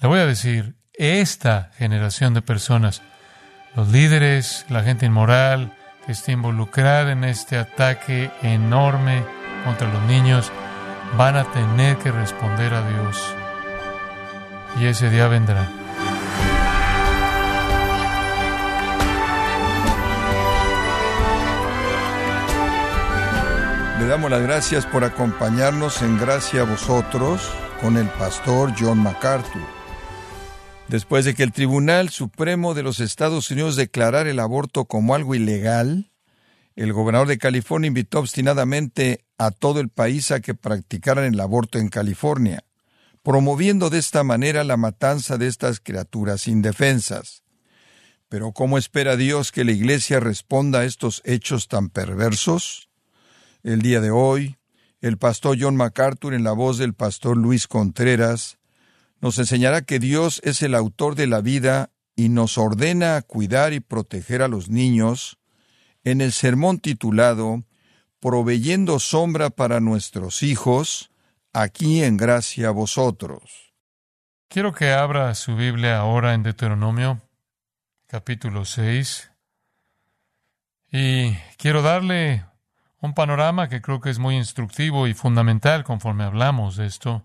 Le voy a decir, esta generación de personas, los líderes, la gente inmoral que está involucrada en este ataque enorme contra los niños, van a tener que responder a Dios. Y ese día vendrá. Le damos las gracias por acompañarnos en Gracia a vosotros con el pastor John MacArthur. Después de que el Tribunal Supremo de los Estados Unidos declarara el aborto como algo ilegal, el gobernador de California invitó obstinadamente a todo el país a que practicaran el aborto en California, promoviendo de esta manera la matanza de estas criaturas indefensas. Pero ¿cómo espera Dios que la Iglesia responda a estos hechos tan perversos? El día de hoy, el pastor John MacArthur, en la voz del pastor Luis Contreras, nos enseñará que Dios es el autor de la vida y nos ordena cuidar y proteger a los niños en el sermón titulado Proveyendo sombra para nuestros hijos, aquí en gracia a vosotros. Quiero que abra su Biblia ahora en Deuteronomio, capítulo 6, y quiero darle un panorama que creo que es muy instructivo y fundamental conforme hablamos de esto.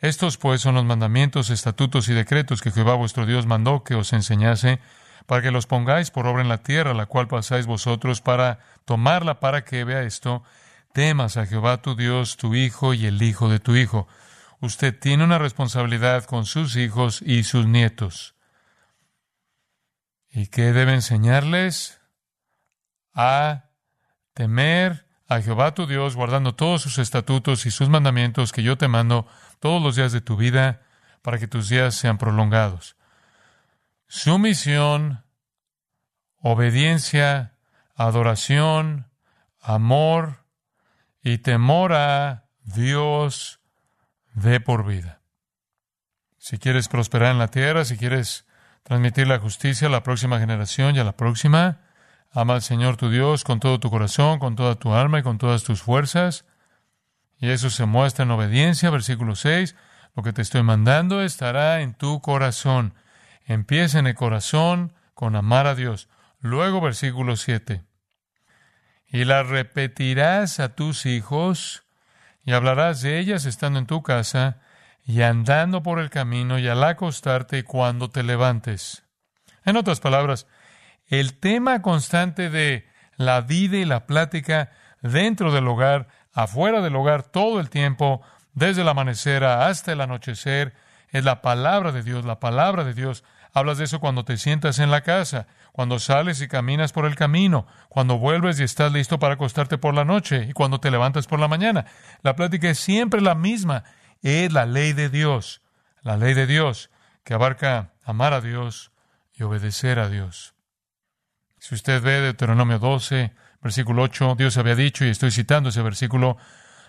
Estos pues son los mandamientos, estatutos y decretos que Jehová vuestro Dios mandó que os enseñase, para que los pongáis por obra en la tierra, la cual pasáis vosotros para tomarla, para que vea esto, temas a Jehová tu Dios, tu hijo y el hijo de tu hijo. Usted tiene una responsabilidad con sus hijos y sus nietos. ¿Y qué debe enseñarles? a temer a Jehová tu Dios, guardando todos sus estatutos y sus mandamientos que yo te mando todos los días de tu vida, para que tus días sean prolongados. Sumisión, obediencia, adoración, amor y temor a Dios de por vida. Si quieres prosperar en la tierra, si quieres transmitir la justicia a la próxima generación y a la próxima, Ama al Señor tu Dios con todo tu corazón, con toda tu alma y con todas tus fuerzas. Y eso se muestra en obediencia, versículo 6. Lo que te estoy mandando estará en tu corazón. Empieza en el corazón con amar a Dios. Luego, versículo 7. Y la repetirás a tus hijos y hablarás de ellas estando en tu casa y andando por el camino y al acostarte cuando te levantes. En otras palabras, el tema constante de la vida y la plática dentro del hogar, afuera del hogar, todo el tiempo, desde el amanecer hasta el anochecer, es la palabra de Dios, la palabra de Dios. Hablas de eso cuando te sientas en la casa, cuando sales y caminas por el camino, cuando vuelves y estás listo para acostarte por la noche y cuando te levantas por la mañana. La plática es siempre la misma. Es la ley de Dios, la ley de Dios que abarca amar a Dios y obedecer a Dios. Si usted ve Deuteronomio 12, versículo 8, Dios había dicho, y estoy citando ese versículo,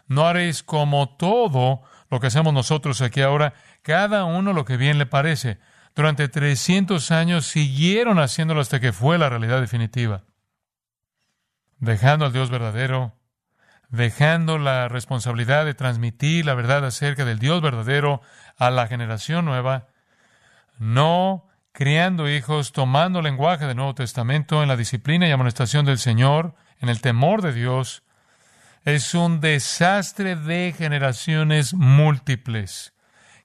no haréis como todo lo que hacemos nosotros aquí ahora, cada uno lo que bien le parece. Durante 300 años siguieron haciéndolo hasta que fue la realidad definitiva. Dejando al Dios verdadero, dejando la responsabilidad de transmitir la verdad acerca del Dios verdadero a la generación nueva, no criando hijos, tomando lenguaje del Nuevo Testamento en la disciplina y amonestación del Señor, en el temor de Dios, es un desastre de generaciones múltiples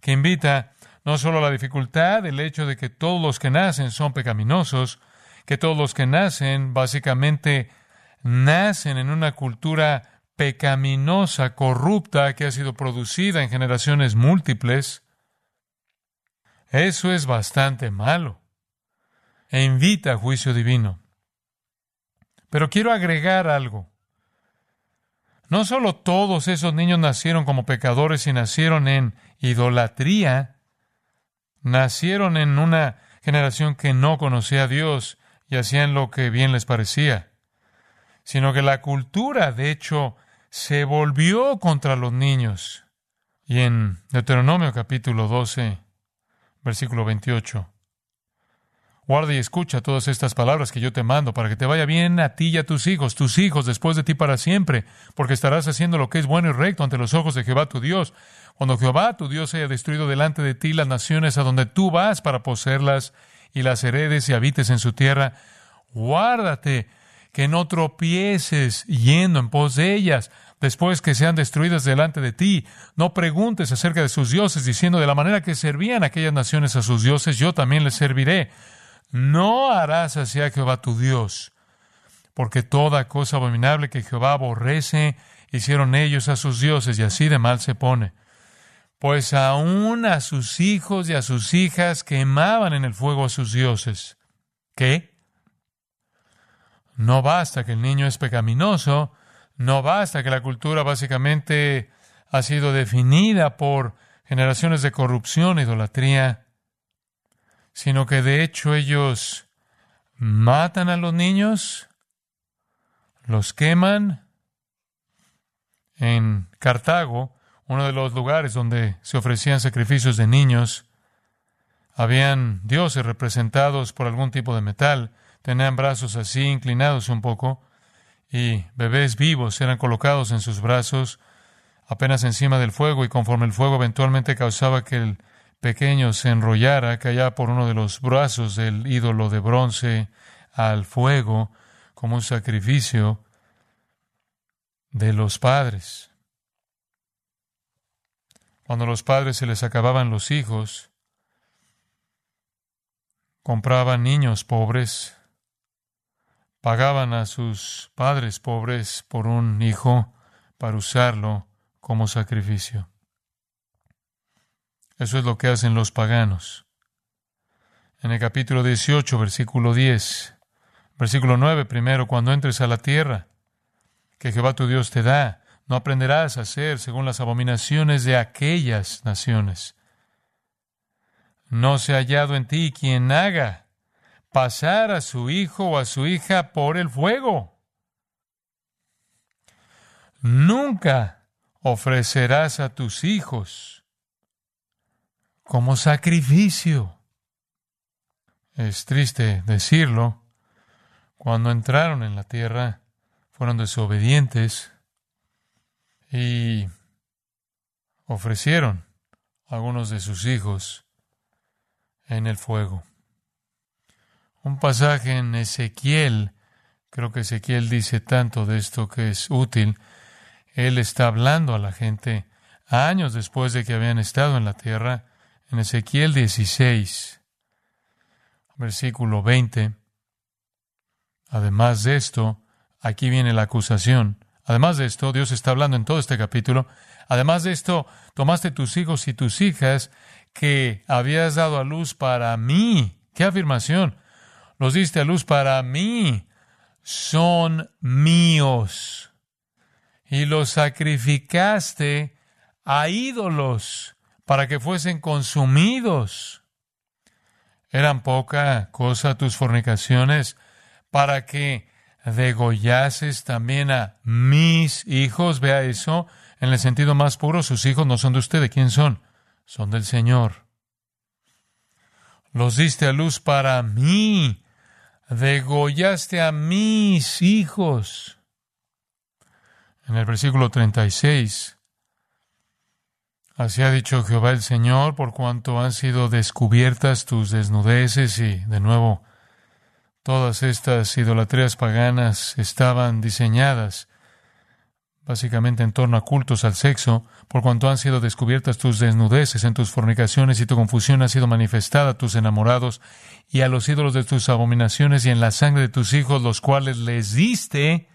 que invita no solo a la dificultad del hecho de que todos los que nacen son pecaminosos, que todos los que nacen básicamente nacen en una cultura pecaminosa, corrupta, que ha sido producida en generaciones múltiples, eso es bastante malo e invita a juicio divino. Pero quiero agregar algo. No solo todos esos niños nacieron como pecadores y nacieron en idolatría, nacieron en una generación que no conocía a Dios y hacían lo que bien les parecía, sino que la cultura, de hecho, se volvió contra los niños. Y en Deuteronomio capítulo 12, versículo 28. Guarda y escucha todas estas palabras que yo te mando para que te vaya bien a ti y a tus hijos, tus hijos después de ti para siempre, porque estarás haciendo lo que es bueno y recto ante los ojos de Jehová tu Dios. Cuando Jehová tu Dios haya destruido delante de ti las naciones a donde tú vas para poseerlas y las heredes y habites en su tierra, guárdate que no tropieces yendo en pos de ellas, después que sean destruidas delante de ti. No preguntes acerca de sus dioses, diciendo de la manera que servían aquellas naciones a sus dioses, yo también les serviré. No harás así a Jehová tu Dios, porque toda cosa abominable que Jehová aborrece, hicieron ellos a sus dioses, y así de mal se pone. Pues aún a sus hijos y a sus hijas quemaban en el fuego a sus dioses. ¿Qué? No basta que el niño es pecaminoso, no basta que la cultura básicamente ha sido definida por generaciones de corrupción e idolatría sino que de hecho ellos matan a los niños, los queman. En Cartago, uno de los lugares donde se ofrecían sacrificios de niños, habían dioses representados por algún tipo de metal, tenían brazos así inclinados un poco, y bebés vivos eran colocados en sus brazos apenas encima del fuego, y conforme el fuego eventualmente causaba que el pequeño se enrollara, caía por uno de los brazos del ídolo de bronce al fuego como un sacrificio de los padres. Cuando los padres se les acababan los hijos, compraban niños pobres, pagaban a sus padres pobres por un hijo para usarlo como sacrificio. Eso es lo que hacen los paganos. En el capítulo 18, versículo 10, versículo 9, primero, cuando entres a la tierra que Jehová tu Dios te da, no aprenderás a hacer según las abominaciones de aquellas naciones. No se ha hallado en ti quien haga pasar a su hijo o a su hija por el fuego. Nunca ofrecerás a tus hijos como sacrificio. Es triste decirlo, cuando entraron en la tierra fueron desobedientes y ofrecieron algunos de sus hijos en el fuego. Un pasaje en Ezequiel, creo que Ezequiel dice tanto de esto que es útil, él está hablando a la gente años después de que habían estado en la tierra, en Ezequiel 16, versículo 20. Además de esto, aquí viene la acusación. Además de esto, Dios está hablando en todo este capítulo. Además de esto, tomaste tus hijos y tus hijas que habías dado a luz para mí. ¡Qué afirmación! Los diste a luz para mí. Son míos. Y los sacrificaste a ídolos para que fuesen consumidos. Eran poca cosa tus fornicaciones para que degollases también a mis hijos. Vea eso en el sentido más puro. Sus hijos no son de usted. ¿De quién son? Son del Señor. Los diste a luz para mí. Degollaste a mis hijos. En el versículo 36 Así ha dicho Jehová el Señor, por cuanto han sido descubiertas tus desnudeces y, de nuevo, todas estas idolatrías paganas estaban diseñadas básicamente en torno a cultos al sexo, por cuanto han sido descubiertas tus desnudeces en tus fornicaciones y tu confusión ha sido manifestada a tus enamorados y a los ídolos de tus abominaciones y en la sangre de tus hijos, los cuales les diste.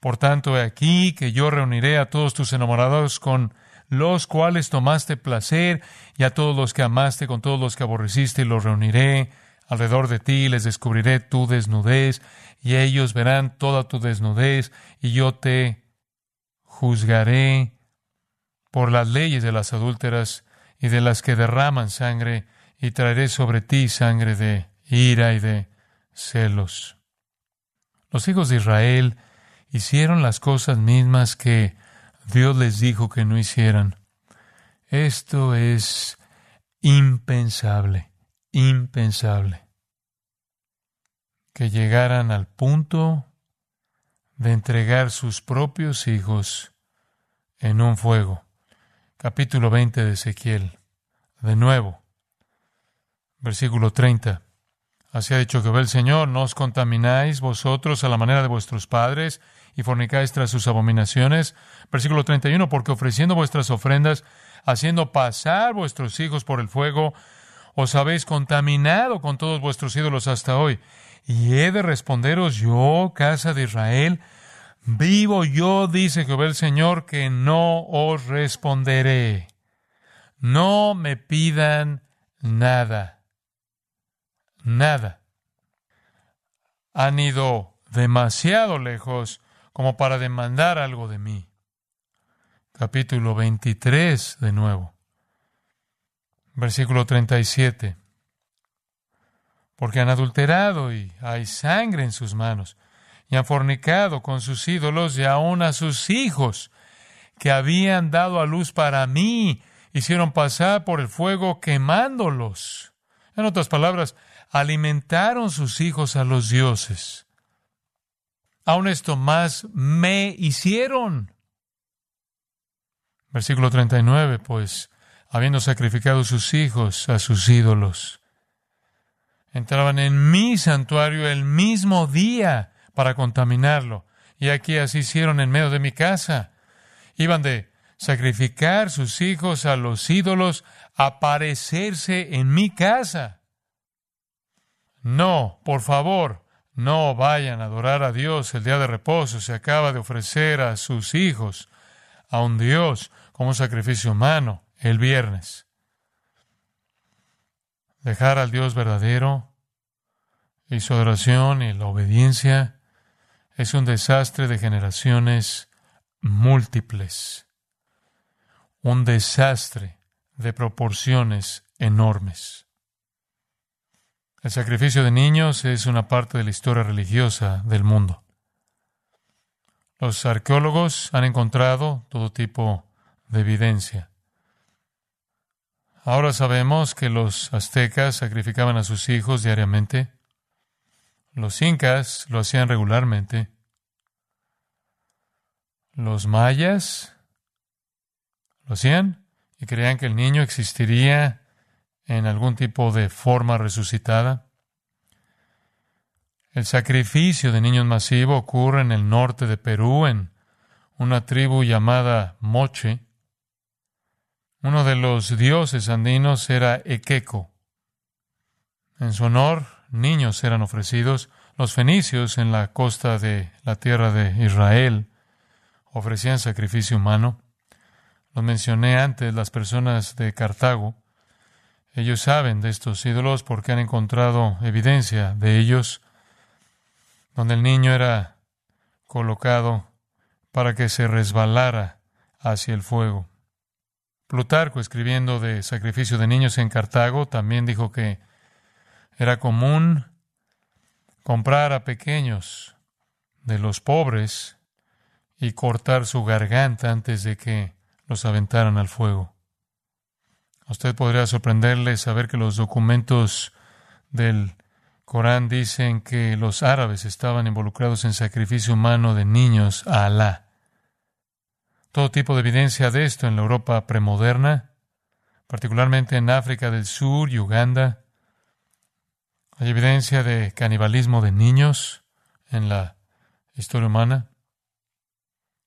Por tanto, he aquí que yo reuniré a todos tus enamorados con los cuales tomaste placer, y a todos los que amaste, con todos los que aborreciste, los reuniré alrededor de ti, les descubriré tu desnudez, y ellos verán toda tu desnudez, y yo te juzgaré por las leyes de las adúlteras y de las que derraman sangre, y traeré sobre ti sangre de ira y de celos. Los hijos de Israel hicieron las cosas mismas que Dios les dijo que no hicieran. Esto es impensable, impensable. que llegaran al punto de entregar sus propios hijos en un fuego. Capítulo 20 de Ezequiel. De nuevo, versículo 30. Así ha dicho que ve el Señor, no os contamináis vosotros a la manera de vuestros padres y fornicáis tras sus abominaciones. Versículo 31, porque ofreciendo vuestras ofrendas, haciendo pasar vuestros hijos por el fuego, os habéis contaminado con todos vuestros ídolos hasta hoy. Y he de responderos yo, casa de Israel, vivo yo, dice Jehová el Señor, que no os responderé. No me pidan nada. Nada. Han ido demasiado lejos como para demandar algo de mí. Capítulo 23 de nuevo. Versículo 37. Porque han adulterado y hay sangre en sus manos, y han fornicado con sus ídolos y aún a sus hijos, que habían dado a luz para mí, hicieron pasar por el fuego quemándolos. En otras palabras, alimentaron sus hijos a los dioses. Aún esto más me hicieron. Versículo 39, pues habiendo sacrificado sus hijos a sus ídolos. Entraban en mi santuario el mismo día para contaminarlo. Y aquí así hicieron en medio de mi casa. Iban de sacrificar sus hijos a los ídolos a parecerse en mi casa. No, por favor, no vayan a adorar a Dios el día de reposo. Se acaba de ofrecer a sus hijos a un Dios como sacrificio humano el viernes. Dejar al Dios verdadero y su adoración y la obediencia es un desastre de generaciones múltiples, un desastre de proporciones enormes. El sacrificio de niños es una parte de la historia religiosa del mundo. Los arqueólogos han encontrado todo tipo de evidencia. Ahora sabemos que los aztecas sacrificaban a sus hijos diariamente. Los incas lo hacían regularmente. Los mayas lo hacían y creían que el niño existiría en algún tipo de forma resucitada. El sacrificio de niños masivo ocurre en el norte de Perú, en una tribu llamada Moche. Uno de los dioses andinos era Equeco. En su honor, niños eran ofrecidos. Los fenicios en la costa de la tierra de Israel ofrecían sacrificio humano. Lo mencioné antes, las personas de Cartago. Ellos saben de estos ídolos porque han encontrado evidencia de ellos, donde el niño era colocado para que se resbalara hacia el fuego. Plutarco, escribiendo de sacrificio de niños en Cartago, también dijo que era común comprar a pequeños de los pobres y cortar su garganta antes de que los aventaran al fuego. A usted podría sorprenderle saber que los documentos del Corán dicen que los árabes estaban involucrados en sacrificio humano de niños a Alá todo tipo de evidencia de esto en la Europa premoderna, particularmente en África del Sur y Uganda. Hay evidencia de canibalismo de niños en la historia humana.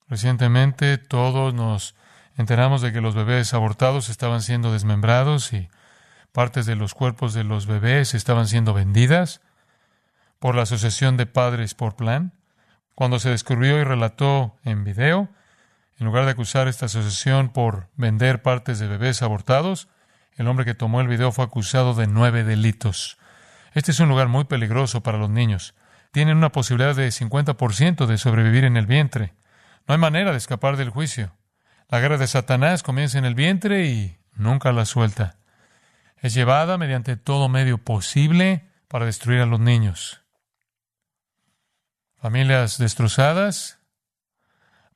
Recientemente todos nos enteramos de que los bebés abortados estaban siendo desmembrados y partes de los cuerpos de los bebés estaban siendo vendidas por la Asociación de Padres por Plan. Cuando se descubrió y relató en video, en lugar de acusar esta asociación por vender partes de bebés abortados, el hombre que tomó el video fue acusado de nueve delitos. Este es un lugar muy peligroso para los niños. Tienen una posibilidad de 50% de sobrevivir en el vientre. No hay manera de escapar del juicio. La guerra de Satanás comienza en el vientre y nunca la suelta. Es llevada mediante todo medio posible para destruir a los niños. Familias destrozadas,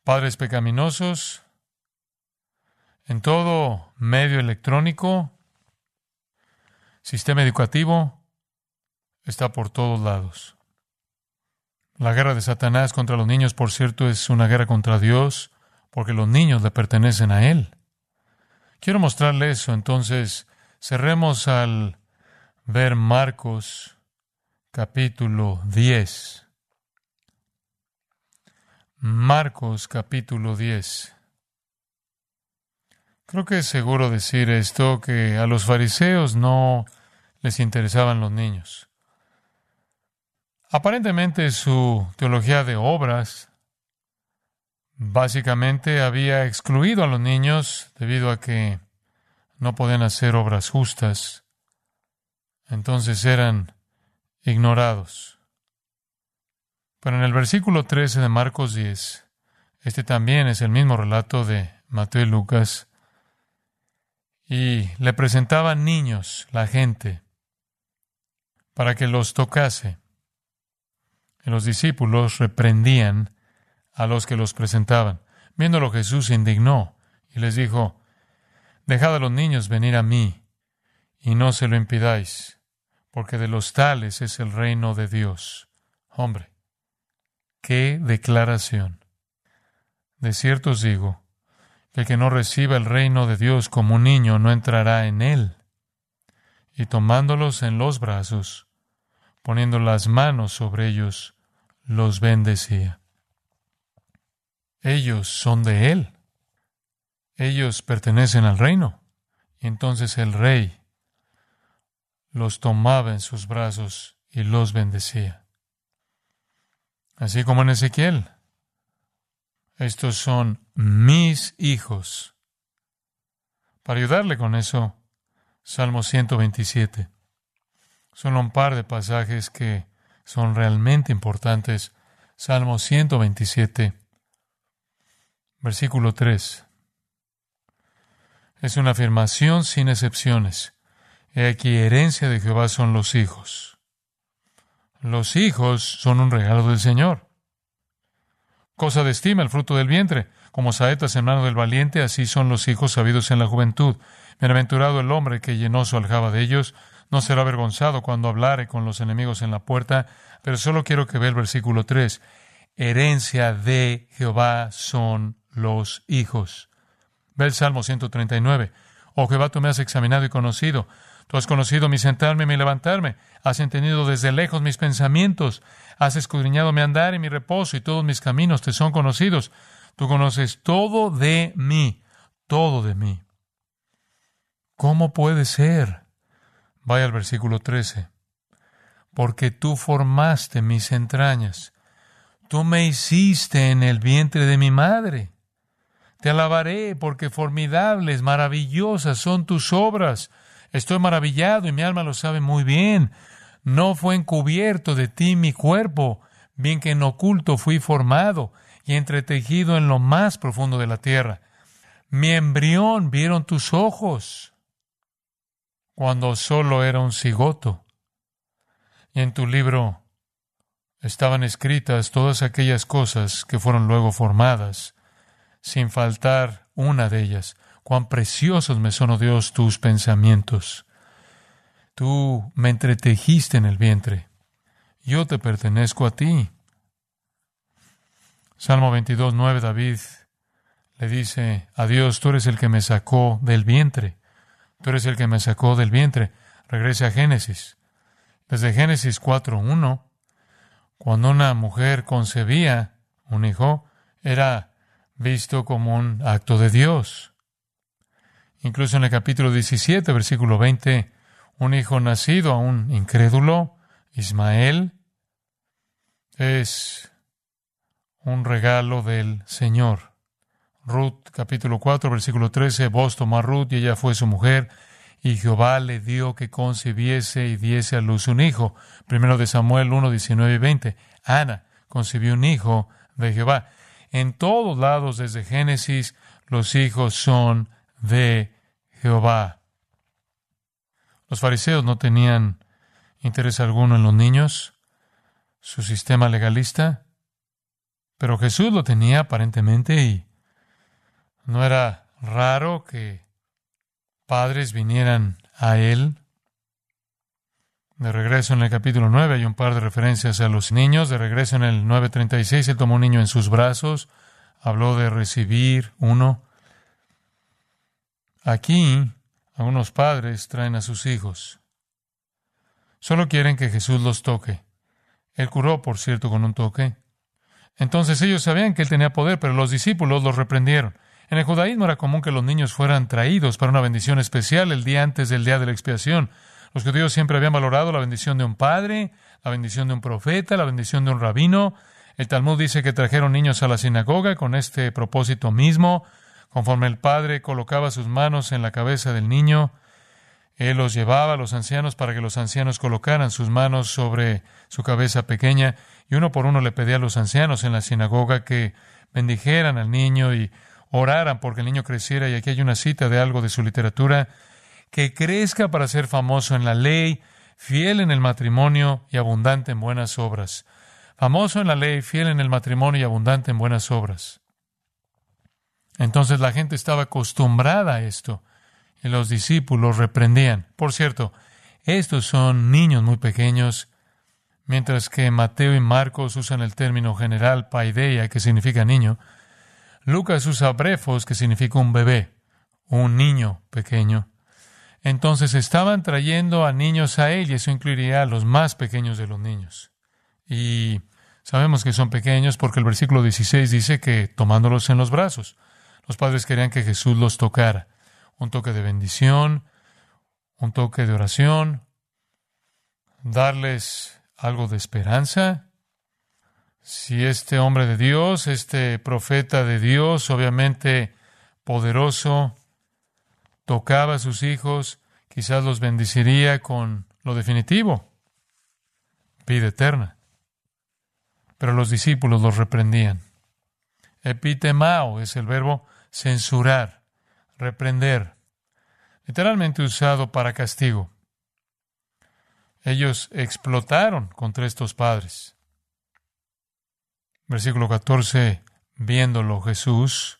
padres pecaminosos, en todo medio electrónico, sistema educativo, está por todos lados. La guerra de Satanás contra los niños, por cierto, es una guerra contra Dios, porque los niños le pertenecen a Él. Quiero mostrarle eso, entonces cerremos al ver Marcos capítulo 10. Marcos capítulo 10. Creo que es seguro decir esto, que a los fariseos no les interesaban los niños. Aparentemente su teología de obras básicamente había excluido a los niños debido a que no podían hacer obras justas. Entonces eran ignorados. Pero en el versículo 13 de Marcos 10, este también es el mismo relato de Mateo y Lucas, y le presentaban niños, la gente, para que los tocase. Y los discípulos reprendían a los que los presentaban. Viéndolo Jesús se indignó y les dijo, Dejad a los niños venir a mí, y no se lo impidáis, porque de los tales es el reino de Dios. Hombre, qué declaración. De cierto os digo, que el que no reciba el reino de Dios como un niño no entrará en él. Y tomándolos en los brazos, poniendo las manos sobre ellos, los bendecía. Ellos son de Él. Ellos pertenecen al reino. Entonces el rey los tomaba en sus brazos y los bendecía. Así como en Ezequiel. Estos son mis hijos. Para ayudarle con eso, Salmo 127. Solo un par de pasajes que son realmente importantes. Salmo 127, versículo 3. Es una afirmación sin excepciones. He aquí, herencia de Jehová son los hijos. Los hijos son un regalo del Señor. Cosa de estima el fruto del vientre. Como saetas en mano del valiente, así son los hijos sabidos en la juventud. Bienaventurado el hombre que llenó su aljaba de ellos no será avergonzado cuando hablare con los enemigos en la puerta, pero solo quiero que vea el versículo 3. Herencia de Jehová son los hijos. Ve el Salmo 139. Oh Jehová, tú me has examinado y conocido. Tú has conocido mi sentarme y mi levantarme. Has entendido desde lejos mis pensamientos. Has escudriñado mi andar y mi reposo y todos mis caminos te son conocidos. Tú conoces todo de mí, todo de mí. ¿Cómo puede ser? Vaya al versículo 13. Porque tú formaste mis entrañas. Tú me hiciste en el vientre de mi madre. Te alabaré porque formidables, maravillosas son tus obras. Estoy maravillado y mi alma lo sabe muy bien. No fue encubierto de ti mi cuerpo, bien que en oculto fui formado y entretejido en lo más profundo de la tierra. Mi embrión vieron tus ojos cuando solo era un cigoto. Y en tu libro estaban escritas todas aquellas cosas que fueron luego formadas, sin faltar una de ellas. Cuán preciosos me son, oh Dios, tus pensamientos. Tú me entretejiste en el vientre. Yo te pertenezco a ti. Salmo 22, 9, David le dice a Dios, tú eres el que me sacó del vientre. Tú eres el que me sacó del vientre. Regrese a Génesis. Desde Génesis 4.1, cuando una mujer concebía un hijo, era visto como un acto de Dios. Incluso en el capítulo 17, versículo 20, un hijo nacido a un incrédulo, Ismael, es un regalo del Señor. Ruth capítulo 4 versículo 13, vos tomó a Ruth y ella fue su mujer y Jehová le dio que concibiese y diese a luz un hijo. Primero de Samuel 1, 19 y 20. Ana concibió un hijo de Jehová. En todos lados desde Génesis los hijos son de Jehová. Los fariseos no tenían interés alguno en los niños, su sistema legalista, pero Jesús lo tenía aparentemente y no era raro que padres vinieran a él De regreso en el capítulo 9 hay un par de referencias a los niños. De regreso en el 9.36 él tomó un niño en sus brazos. Habló de recibir uno. Aquí algunos padres traen a sus hijos. Solo quieren que Jesús los toque. Él curó, por cierto, con un toque. Entonces ellos sabían que él tenía poder, pero los discípulos los reprendieron. En el judaísmo era común que los niños fueran traídos para una bendición especial el día antes del día de la expiación. Los judíos siempre habían valorado la bendición de un padre, la bendición de un profeta, la bendición de un rabino. El Talmud dice que trajeron niños a la sinagoga con este propósito mismo. Conforme el padre colocaba sus manos en la cabeza del niño, él los llevaba a los ancianos para que los ancianos colocaran sus manos sobre su cabeza pequeña y uno por uno le pedía a los ancianos en la sinagoga que bendijeran al niño y oraran porque el niño creciera. Y aquí hay una cita de algo de su literatura que crezca para ser famoso en la ley, fiel en el matrimonio y abundante en buenas obras. Famoso en la ley, fiel en el matrimonio y abundante en buenas obras. Entonces la gente estaba acostumbrada a esto y los discípulos reprendían. Por cierto, estos son niños muy pequeños, mientras que Mateo y Marcos usan el término general paideia, que significa niño. Lucas usa brefos, que significa un bebé, un niño pequeño. Entonces estaban trayendo a niños a él y eso incluiría a los más pequeños de los niños. Y sabemos que son pequeños porque el versículo 16 dice que tomándolos en los brazos, los padres querían que Jesús los tocara. Un toque de bendición, un toque de oración, darles algo de esperanza. Si este hombre de Dios, este profeta de Dios, obviamente poderoso, tocaba a sus hijos, quizás los bendeciría con lo definitivo, vida eterna. Pero los discípulos los reprendían. Epitemao es el verbo censurar, reprender, literalmente usado para castigo. Ellos explotaron contra estos padres. Versículo 14, viéndolo Jesús,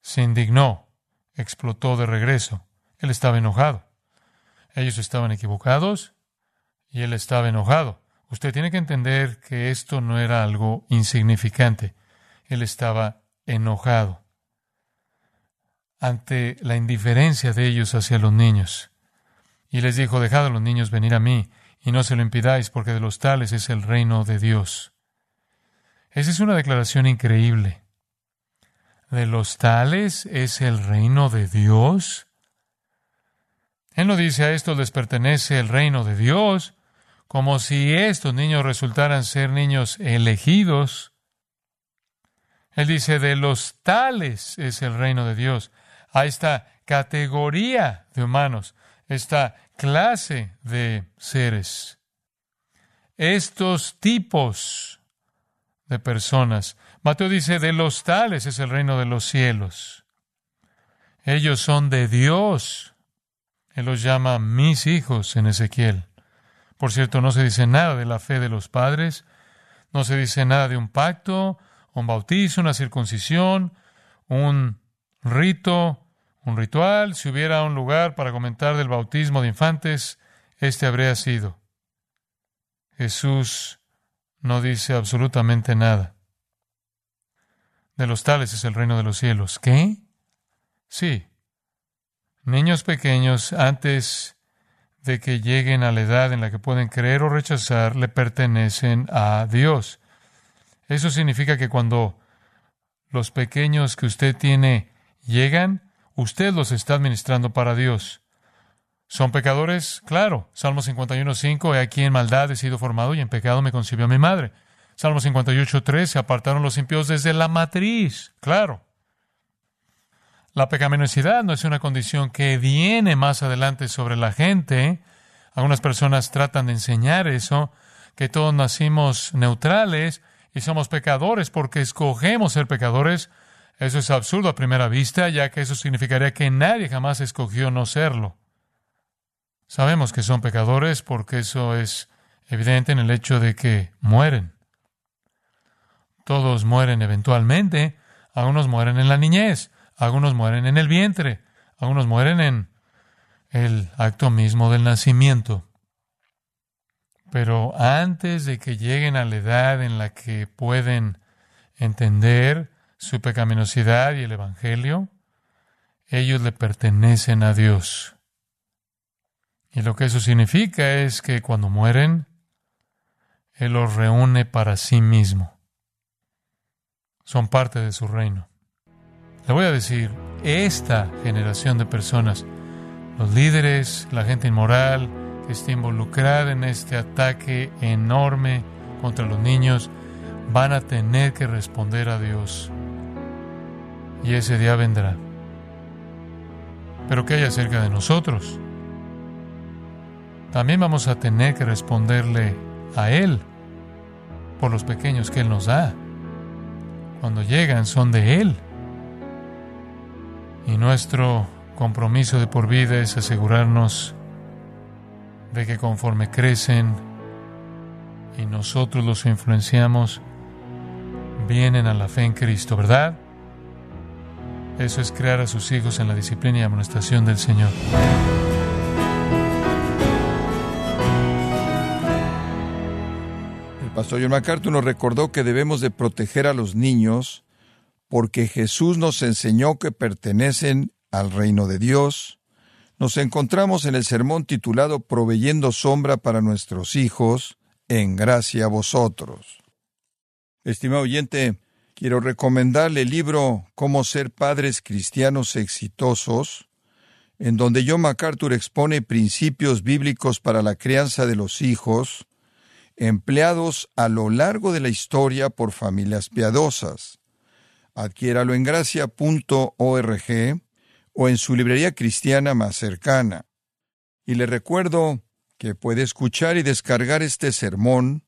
se indignó explotó de regreso. Él estaba enojado. Ellos estaban equivocados y él estaba enojado. Usted tiene que entender que esto no era algo insignificante. Él estaba enojado ante la indiferencia de ellos hacia los niños. Y les dijo, dejad a los niños venir a mí, y no se lo impidáis, porque de los tales es el reino de Dios. Esa es una declaración increíble de los tales es el reino de Dios? Él no dice a estos les pertenece el reino de Dios, como si estos niños resultaran ser niños elegidos. Él dice, de los tales es el reino de Dios. A esta categoría de humanos, esta clase de seres, estos tipos de personas. Mateo dice, de los tales es el reino de los cielos. Ellos son de Dios. Él los llama mis hijos en Ezequiel. Por cierto, no se dice nada de la fe de los padres, no se dice nada de un pacto, un bautizo, una circuncisión, un rito, un ritual. Si hubiera un lugar para comentar del bautismo de infantes, este habría sido. Jesús no dice absolutamente nada. De los tales es el reino de los cielos. ¿Qué? Sí. Niños pequeños, antes de que lleguen a la edad en la que pueden creer o rechazar, le pertenecen a Dios. Eso significa que cuando los pequeños que usted tiene llegan, usted los está administrando para Dios. ¿Son pecadores? Claro. Salmo 51.5, he aquí en maldad he sido formado y en pecado me concibió mi madre. Salmo 58.3, se apartaron los impíos desde la matriz. Claro. La pecaminosidad no es una condición que viene más adelante sobre la gente. Algunas personas tratan de enseñar eso, que todos nacimos neutrales y somos pecadores porque escogemos ser pecadores. Eso es absurdo a primera vista, ya que eso significaría que nadie jamás escogió no serlo. Sabemos que son pecadores porque eso es evidente en el hecho de que mueren. Todos mueren eventualmente, algunos mueren en la niñez, algunos mueren en el vientre, algunos mueren en el acto mismo del nacimiento. Pero antes de que lleguen a la edad en la que pueden entender su pecaminosidad y el Evangelio, ellos le pertenecen a Dios. Y lo que eso significa es que cuando mueren, Él los reúne para sí mismo. Son parte de su reino. Le voy a decir, esta generación de personas, los líderes, la gente inmoral que está involucrada en este ataque enorme contra los niños, van a tener que responder a Dios y ese día vendrá. Pero ¿qué hay acerca de nosotros? También vamos a tener que responderle a Él por los pequeños que Él nos da. Cuando llegan son de Él. Y nuestro compromiso de por vida es asegurarnos de que conforme crecen y nosotros los influenciamos, vienen a la fe en Cristo, ¿verdad? Eso es crear a sus hijos en la disciplina y amonestación del Señor. El pastor John MacArthur nos recordó que debemos de proteger a los niños porque Jesús nos enseñó que pertenecen al reino de Dios. Nos encontramos en el sermón titulado Proveyendo sombra para nuestros hijos, en gracia a vosotros. Estimado oyente, quiero recomendarle el libro Cómo ser padres cristianos exitosos, en donde John MacArthur expone principios bíblicos para la crianza de los hijos, empleados a lo largo de la historia por familias piadosas. Adquiéralo en gracia.org o en su librería cristiana más cercana. Y le recuerdo que puede escuchar y descargar este sermón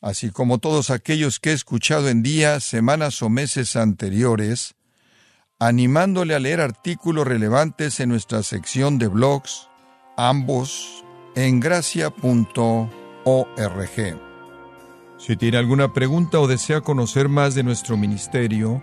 así como todos aquellos que he escuchado en días, semanas o meses anteriores, animándole a leer artículos relevantes en nuestra sección de blogs, ambos en gracia.org. Si tiene alguna pregunta o desea conocer más de nuestro ministerio,